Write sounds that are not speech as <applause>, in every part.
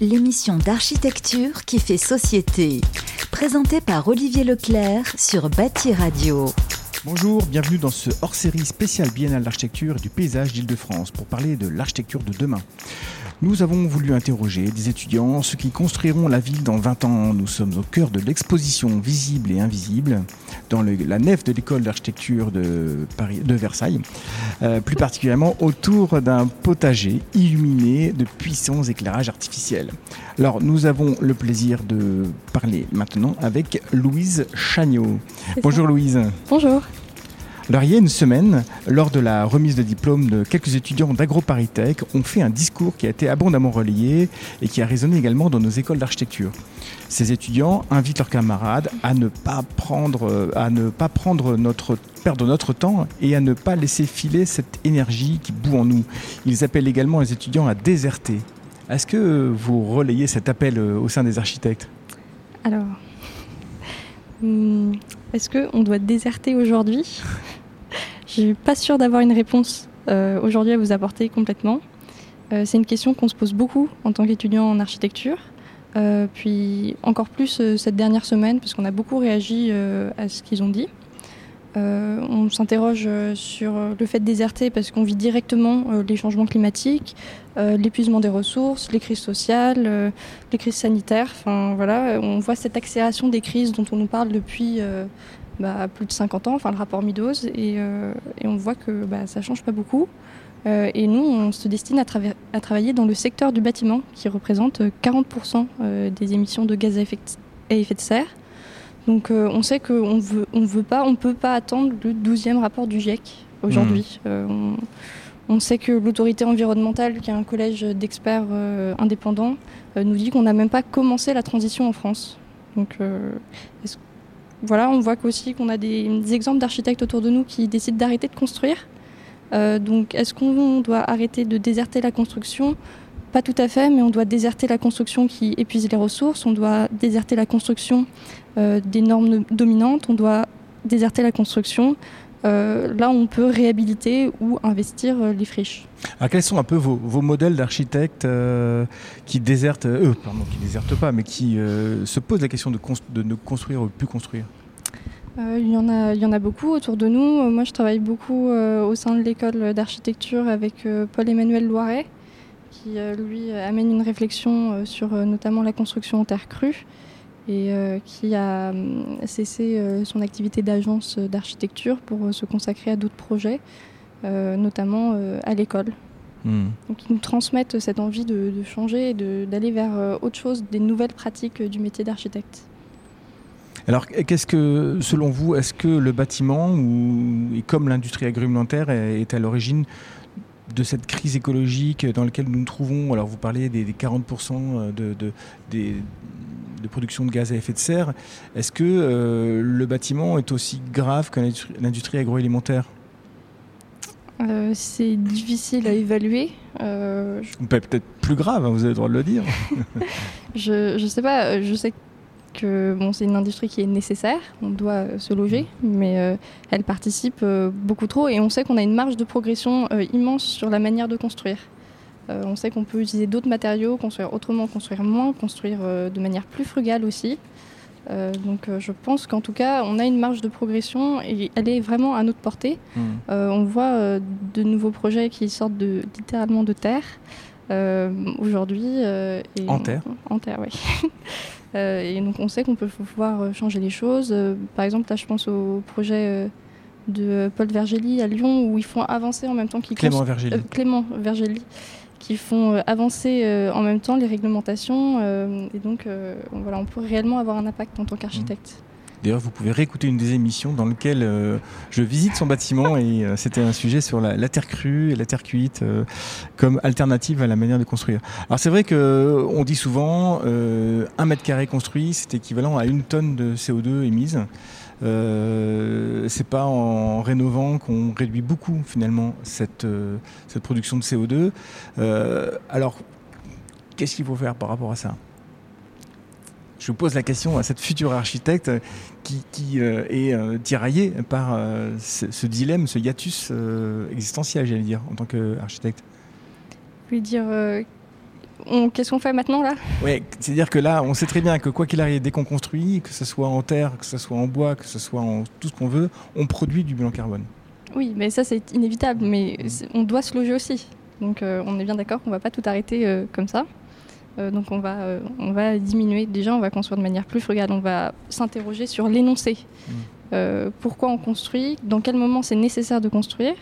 L'émission d'architecture qui fait société. Présentée par Olivier Leclerc sur Bâti Radio. Bonjour, bienvenue dans ce hors-série spécial biennale d'architecture et du paysage d'Île-de-France pour parler de l'architecture de demain. Nous avons voulu interroger des étudiants, ceux qui construiront la ville dans 20 ans. Nous sommes au cœur de l'exposition visible et invisible dans la nef de l'école d'architecture de, de Versailles, euh, plus particulièrement autour d'un potager illuminé de puissants éclairages artificiels. Alors nous avons le plaisir de parler maintenant avec Louise Chagnot. Bonjour Louise. Bonjour. Alors il y a une semaine, lors de la remise de diplôme de quelques étudiants d'AgroParisTech, on fait un discours qui a été abondamment relayé et qui a résonné également dans nos écoles d'architecture. Ces étudiants invitent leurs camarades à ne pas prendre, à ne pas prendre notre, perdre notre temps et à ne pas laisser filer cette énergie qui bout en nous. Ils appellent également les étudiants à déserter. Est-ce que vous relayez cet appel euh, au sein des architectes? Alors, hmm, est-ce qu'on doit déserter aujourd'hui? <laughs> Je suis pas sûre d'avoir une réponse euh, aujourd'hui à vous apporter complètement. Euh, c'est une question qu'on se pose beaucoup en tant qu'étudiant en architecture. Euh, puis encore plus cette dernière semaine, parce qu'on a beaucoup réagi à ce qu'ils ont dit. on s'interroge sur le fait de déserter parce qu'on vit directement les changements climatiques, l'épuisement des ressources, les crises sociales, les crises sanitaires. Enfin voilà, on voit cette accélération des crises dont on nous parle depuis bah, plus de 50 ans, enfin le rapport Meadows, et, euh, et on voit que bah, ça ne change pas beaucoup. Euh, et nous, on se destine à, à, travailler dans le secteur du bâtiment, qui représente 40% euh, des émissions de gaz à effet de, à effet de serre. Donc on sait qu'on veut, on veut pas, on peut pas attendre le 12e rapport du GIEC aujourd'hui. Mmh. On, on, sait que l'autorité environnementale, qui est un collège d'experts indépendants, nous dit qu'on n'a même pas commencé la transition en France. Donc, est-ce voilà, on voit aussi qu'on a des, exemples d'architectes autour de nous qui décident d'arrêter de construire. Euh, donc, est-ce qu'on doit arrêter de déserter la construction? Pas tout à fait, mais on doit déserter la construction qui épuise les ressources, on doit déserter la construction euh, des normes dominantes, on doit déserter la construction euh, là, on peut réhabiliter ou investir les friches. Alors, quels sont un peu vos, modèles d'architectes qui désertent, pardon, qui désertent pas, mais qui se posent la question de, de ne construire ou plus construire? Il, y en a, il y en a beaucoup autour de nous. Moi, je travaille beaucoup au sein de l'école d'architecture avec Paul-Emmanuel Loiret, qui, lui, amène une réflexion sur notamment la construction en terre crue et qui a cessé son activité d'agence d'architecture pour se consacrer à d'autres projets, notamment à l'école. Hmm. Donc ils nous transmettent cette envie de, de changer et d'aller vers autre chose, des nouvelles pratiques du métier d'architecte. Alors, qu'est-ce que, selon vous, est-ce que le bâtiment, ou, et comme l'industrie agroalimentaire, est à l'origine de cette crise écologique dans laquelle nous nous trouvons Alors, vous parlez des, 40% de, de, de, production de gaz à effet de serre. Est-ce que euh, le bâtiment est aussi grave que l'industrie agroalimentaire? Euh, c'est difficile à évaluer. Euh, Peut-être plus grave, hein, vous avez le droit de le dire. <laughs> je ne sais pas, je sais que bon, c'est une industrie qui est nécessaire, on doit euh, se loger, mais euh, elle participe euh, beaucoup trop et on sait qu'on a une marge de progression immense sur la manière de construire. On sait qu'on peut utiliser d'autres matériaux, construire autrement, construire moins, construire de manière plus frugale aussi. donc je pense qu'en tout cas, on a une marge de progression et elle est vraiment à notre portée. Mmh. on voit de nouveaux projets qui sortent de, littéralement de terre. aujourd'hui. en terre En terre, oui. <laughs> Euh, et donc on sait qu'on peut pouvoir euh, changer les choses. Euh, par exemple, là je pense au projet de Paul Vergely à Lyon où ils font avancer en même temps qu'ils Clément Vergely. Clément Vergely qui font avancer en même temps les réglementations et donc voilà on peut réellement avoir un impact en tant qu'architecte. D'ailleurs, vous pouvez réécouter une des émissions dans lesquelles euh, je visite son bâtiment et euh, c'était un sujet sur la, terre crue et la terre cuite euh, comme alternative à la manière de construire. Alors c'est vrai que on dit souvent un mètre carré construit, c'est équivalent à une tonne de CO2 émise. Euh, c'est pas en rénovant qu'on réduit beaucoup finalement cette, cette production de CO2. alors, qu'est-ce qu'il faut faire par rapport à ça? Je pose la question à cette future architecte qui, euh, est euh, tiraillée par euh, ce, dilemme, ce hiatus existentiel, j'allais dire, en tant qu'architecte. Veux dire, Qu'est-ce qu'on fait maintenant là? Oui, c'est-à-dire que là, on sait très bien que quoi qu'il arrive, dès qu'on construit, que ce soit en terre, que ce soit en bois, que ce soit en tout ce qu'on veut, on produit du bilan carbone. Oui, mais ça c'est inévitable, mais on doit se loger aussi. Donc on est bien d'accord qu'on ne va pas tout arrêter comme ça. donc on va, on va diminuer. Déjà, on va construire de manière plus frugale. On va s'interroger sur l'énoncé. Mmh. pourquoi on construit? Dans quel moment c'est nécessaire de construire?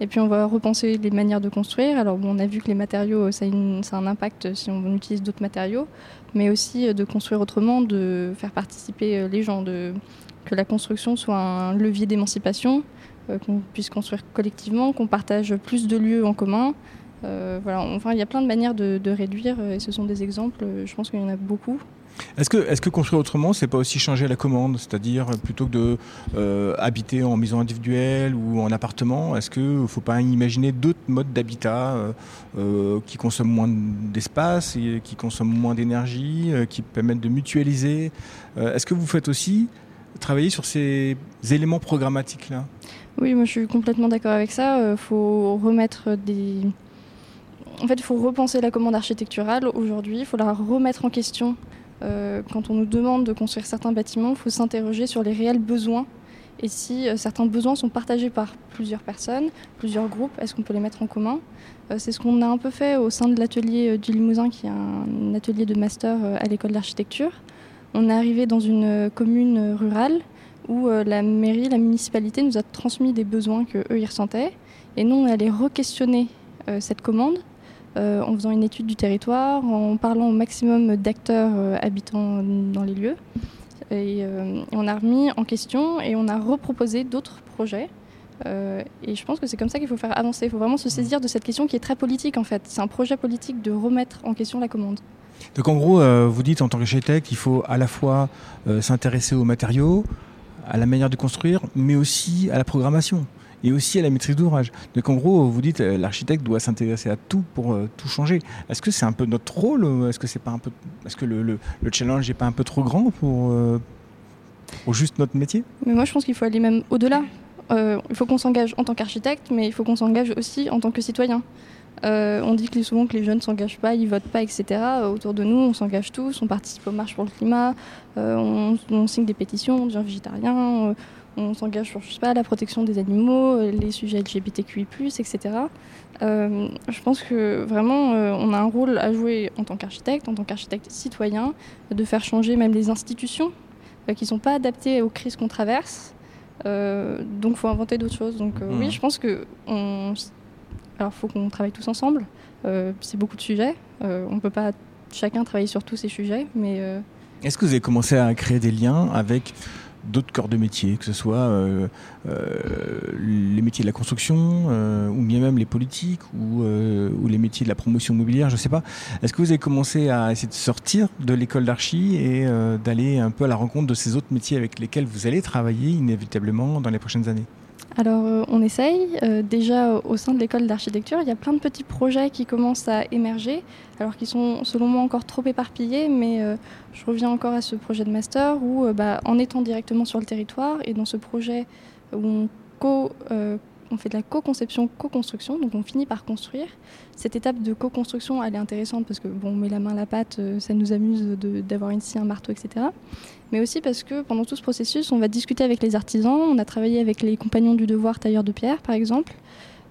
Et puis on va repenser les manières de construire. Alors on a vu que les matériaux, ça a, un impact si on utilise d'autres matériaux, mais aussi euh, de construire autrement, de faire participer euh, les gens, que la construction soit un levier d'émancipation, euh, qu'on puisse construire collectivement, qu'on partage plus de lieux en commun. voilà, enfin, il y a plein de manières de réduire, et ce sont des exemples, je pense qu'il y en a beaucoup. Est-ce que, construire autrement, c'est pas aussi changer la commande C'est-à-dire, plutôt que de euh, habiter en maison individuelle ou en appartement, est-ce qu'il ne faut pas imaginer d'autres modes d'habitat euh, euh, qui consomment moins d'espace, qui consomment moins d'énergie, qui permettent de mutualiser Est-ce que vous faites aussi travailler sur ces éléments programmatiques-là? Oui, moi je suis complètement d'accord avec ça. Il faut remettre des. En fait, il faut repenser la commande architecturale aujourd'hui, il faut la remettre en question quand on nous demande de construire certains bâtiments, il faut s'interroger sur les réels besoins et si euh, certains besoins sont partagés par plusieurs personnes, plusieurs groupes, est-ce qu'on peut les mettre en commun? Euh, C'est ce qu'on a un peu fait au sein de l'atelier du Limousin, qui est un atelier de master à l'école d'architecture. On est arrivé dans une commune rurale où la mairie, la municipalité nous a transmis des besoins qu'eux y ressentaient. Et nous, on allait re-questionner cette commande euh, en faisant une étude du territoire, en parlant au maximum d'acteurs euh, habitants dans les lieux. Et, euh, on a remis en question et on a reproposé d'autres projets. et je pense que c'est comme ça qu'il faut faire avancer. Il faut vraiment se saisir de cette question qui est très politique en fait. C'est un projet politique de remettre en question la commande. Donc en gros, vous dites en tant qu'architecte, il faut à la fois s'intéresser aux matériaux, à la manière de construire, mais aussi à la programmation et aussi à la maîtrise d'ouvrage. Donc en gros, vous dites euh, l'architecte doit s'intéresser à tout pour euh, tout changer. Est-ce que c'est un peu notre rôle Est-ce que c'est pas un peu, est-ce que le, le, challenge n'est pas un peu trop grand pour, euh, pour juste notre métier? Mais moi, je pense qu'il faut aller même au-delà. il faut qu'on s'engage en tant qu'architecte, mais il faut qu'on s'engage aussi en tant que citoyen. on dit que souvent que les jeunes ne s'engagent pas, ils votent pas, etc. autour de nous, on s'engage tous, on participe aux marches pour le climat, on, on, signe des pétitions, on devient végétarien, on s'engage sur je sais pas, la protection des animaux, les sujets LGBTQI, etc. Euh, je pense que vraiment, euh, on a un rôle à jouer en tant qu'architecte, en tant qu'architecte citoyen, de faire changer même les institutions euh, qui ne sont pas adaptées aux crises qu'on traverse. donc, il faut inventer d'autres choses. Donc, oui, mmh. je pense que. On... Alors, faut qu'on travaille tous ensemble. c'est beaucoup de sujets. on ne peut pas chacun travailler sur tous ces sujets, mais. Est-ce que vous avez commencé à créer des liens avec d'autres corps de métier, que ce soit euh, euh, les métiers de la construction, euh, ou bien même les politiques, ou, les métiers de la promotion immobilière, je ne sais pas. Est-ce que vous avez commencé à essayer de sortir de l'école d'archi et d'aller un peu à la rencontre de ces autres métiers avec lesquels vous allez travailler inévitablement dans les prochaines années? Alors euh, on essaye. Euh, déjà au sein de l'école d'architecture, il y a plein de petits projets qui commencent à émerger, alors qu'ils sont selon moi encore trop éparpillés, mais euh, je reviens encore à ce projet de master où bah, en étant directement sur le territoire et dans ce projet où on co on fait de la co-conception, co-construction, donc on finit par construire. Cette étape de co-construction, elle est intéressante parce que bon, on met la main à la pâte, euh, ça nous amuse d'avoir ici un marteau, etc. Mais aussi parce que pendant tout ce processus, on va discuter avec les artisans. On a travaillé avec les compagnons du devoir tailleurs de pierre, par exemple.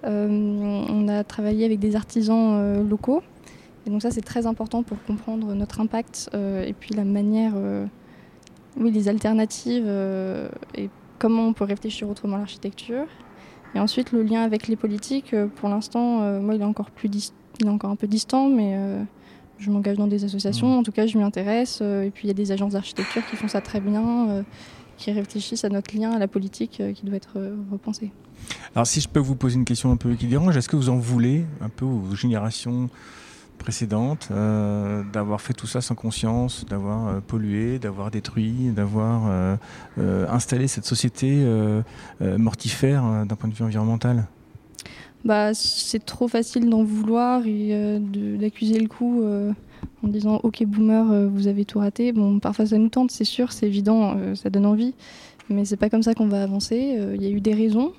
Euh, on a travaillé avec des artisans euh, locaux. Et donc ça, c'est très important pour comprendre notre impact et puis la manière, oui, les alternatives et comment on peut réfléchir autrement l'architecture. Et ensuite, le lien avec les politiques, euh, pour l'instant, euh, moi, il est encore plus il est encore un peu distant, mais euh, je m'engage dans des associations. Mmh. En tout cas, je m'y intéresse. et puis, il y a des agences d'architecture qui font ça très bien, qui réfléchissent à notre lien à la politique, qui doit être repensé. Alors, si je peux vous poser une question un peu qui dérange, est-ce que vous en voulez un peu aux générations précédente, euh, d'avoir fait tout ça sans conscience, d'avoir euh, pollué, d'avoir détruit, d'avoir euh, installé cette société mortifère d'un point de vue environnemental bah, C'est trop facile d'en vouloir et d'accuser le coup en disant Ok, boomer, vous avez tout raté. Bon, parfois ça nous tente, c'est sûr, c'est évident, ça donne envie. Mais c'est pas comme ça qu'on va avancer. Il y a eu des raisons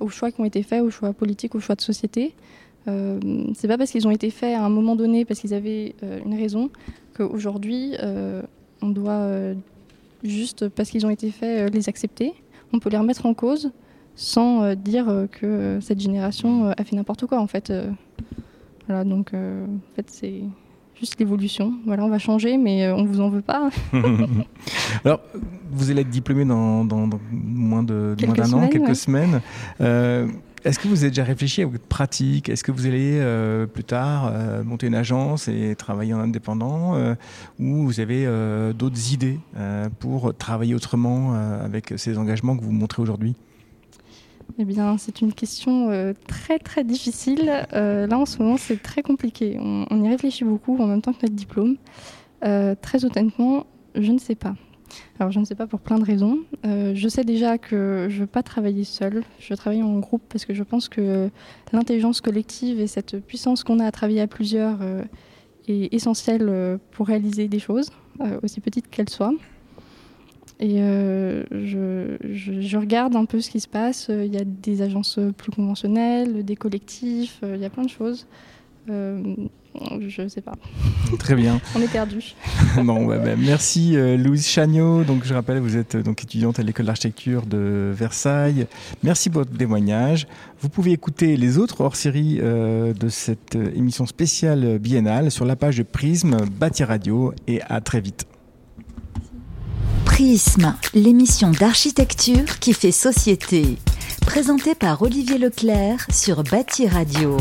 aux choix qui ont été faits, aux choix politiques, aux choix de société. Euh, c'est pas parce qu'ils ont été faits à un moment donné, parce qu'ils avaient une raison, qu'aujourd'hui, on doit juste, parce qu'ils ont été faits, les accepter. On peut les remettre en cause sans dire que cette génération a fait n'importe quoi, en fait. voilà, donc, en fait, c'est juste l'évolution. Voilà, on va changer, mais on vous en veut pas. <laughs> <laughs> Alors, vous allez être diplômé dans, moins d'un an, quelques semaines. Euh, est-ce que vous avez déjà réfléchi à votre pratique? Est-ce que vous allez euh, plus tard euh, monter une agence et travailler en indépendant Ou vous avez d'autres idées pour travailler autrement avec ces engagements que vous montrez aujourd'hui? Eh bien, c'est une question très très difficile. là, en ce moment, c'est très compliqué. On, on, y réfléchit beaucoup en même temps que notre diplôme. très honnêtement, je ne sais pas. Alors je ne sais pas pour plein de raisons. Euh, je sais déjà que je ne veux pas travailler seule, je veux travailler en groupe parce que je pense que l'intelligence collective et cette puissance qu'on a à travailler à plusieurs euh, est essentielle euh, pour réaliser des choses, aussi petites qu'elles soient. Et je, regarde un peu ce qui se passe. Il y a des agences plus conventionnelles, des collectifs, il y a plein de choses. Je ne sais pas. <laughs> Très bien. On est perdu. <laughs> bon, bah, merci euh, Louise Chagnot. Donc, je rappelle, vous êtes donc étudiante à l'école d'architecture de Versailles. Merci pour votre témoignage. Vous pouvez écouter les autres hors-série euh, de cette émission spéciale biennale sur la page de Prisme, Bâti Radio. Et à très vite. Prisme, l'émission d'architecture qui fait société. Présentée par Olivier Leclerc sur Bâti Radio.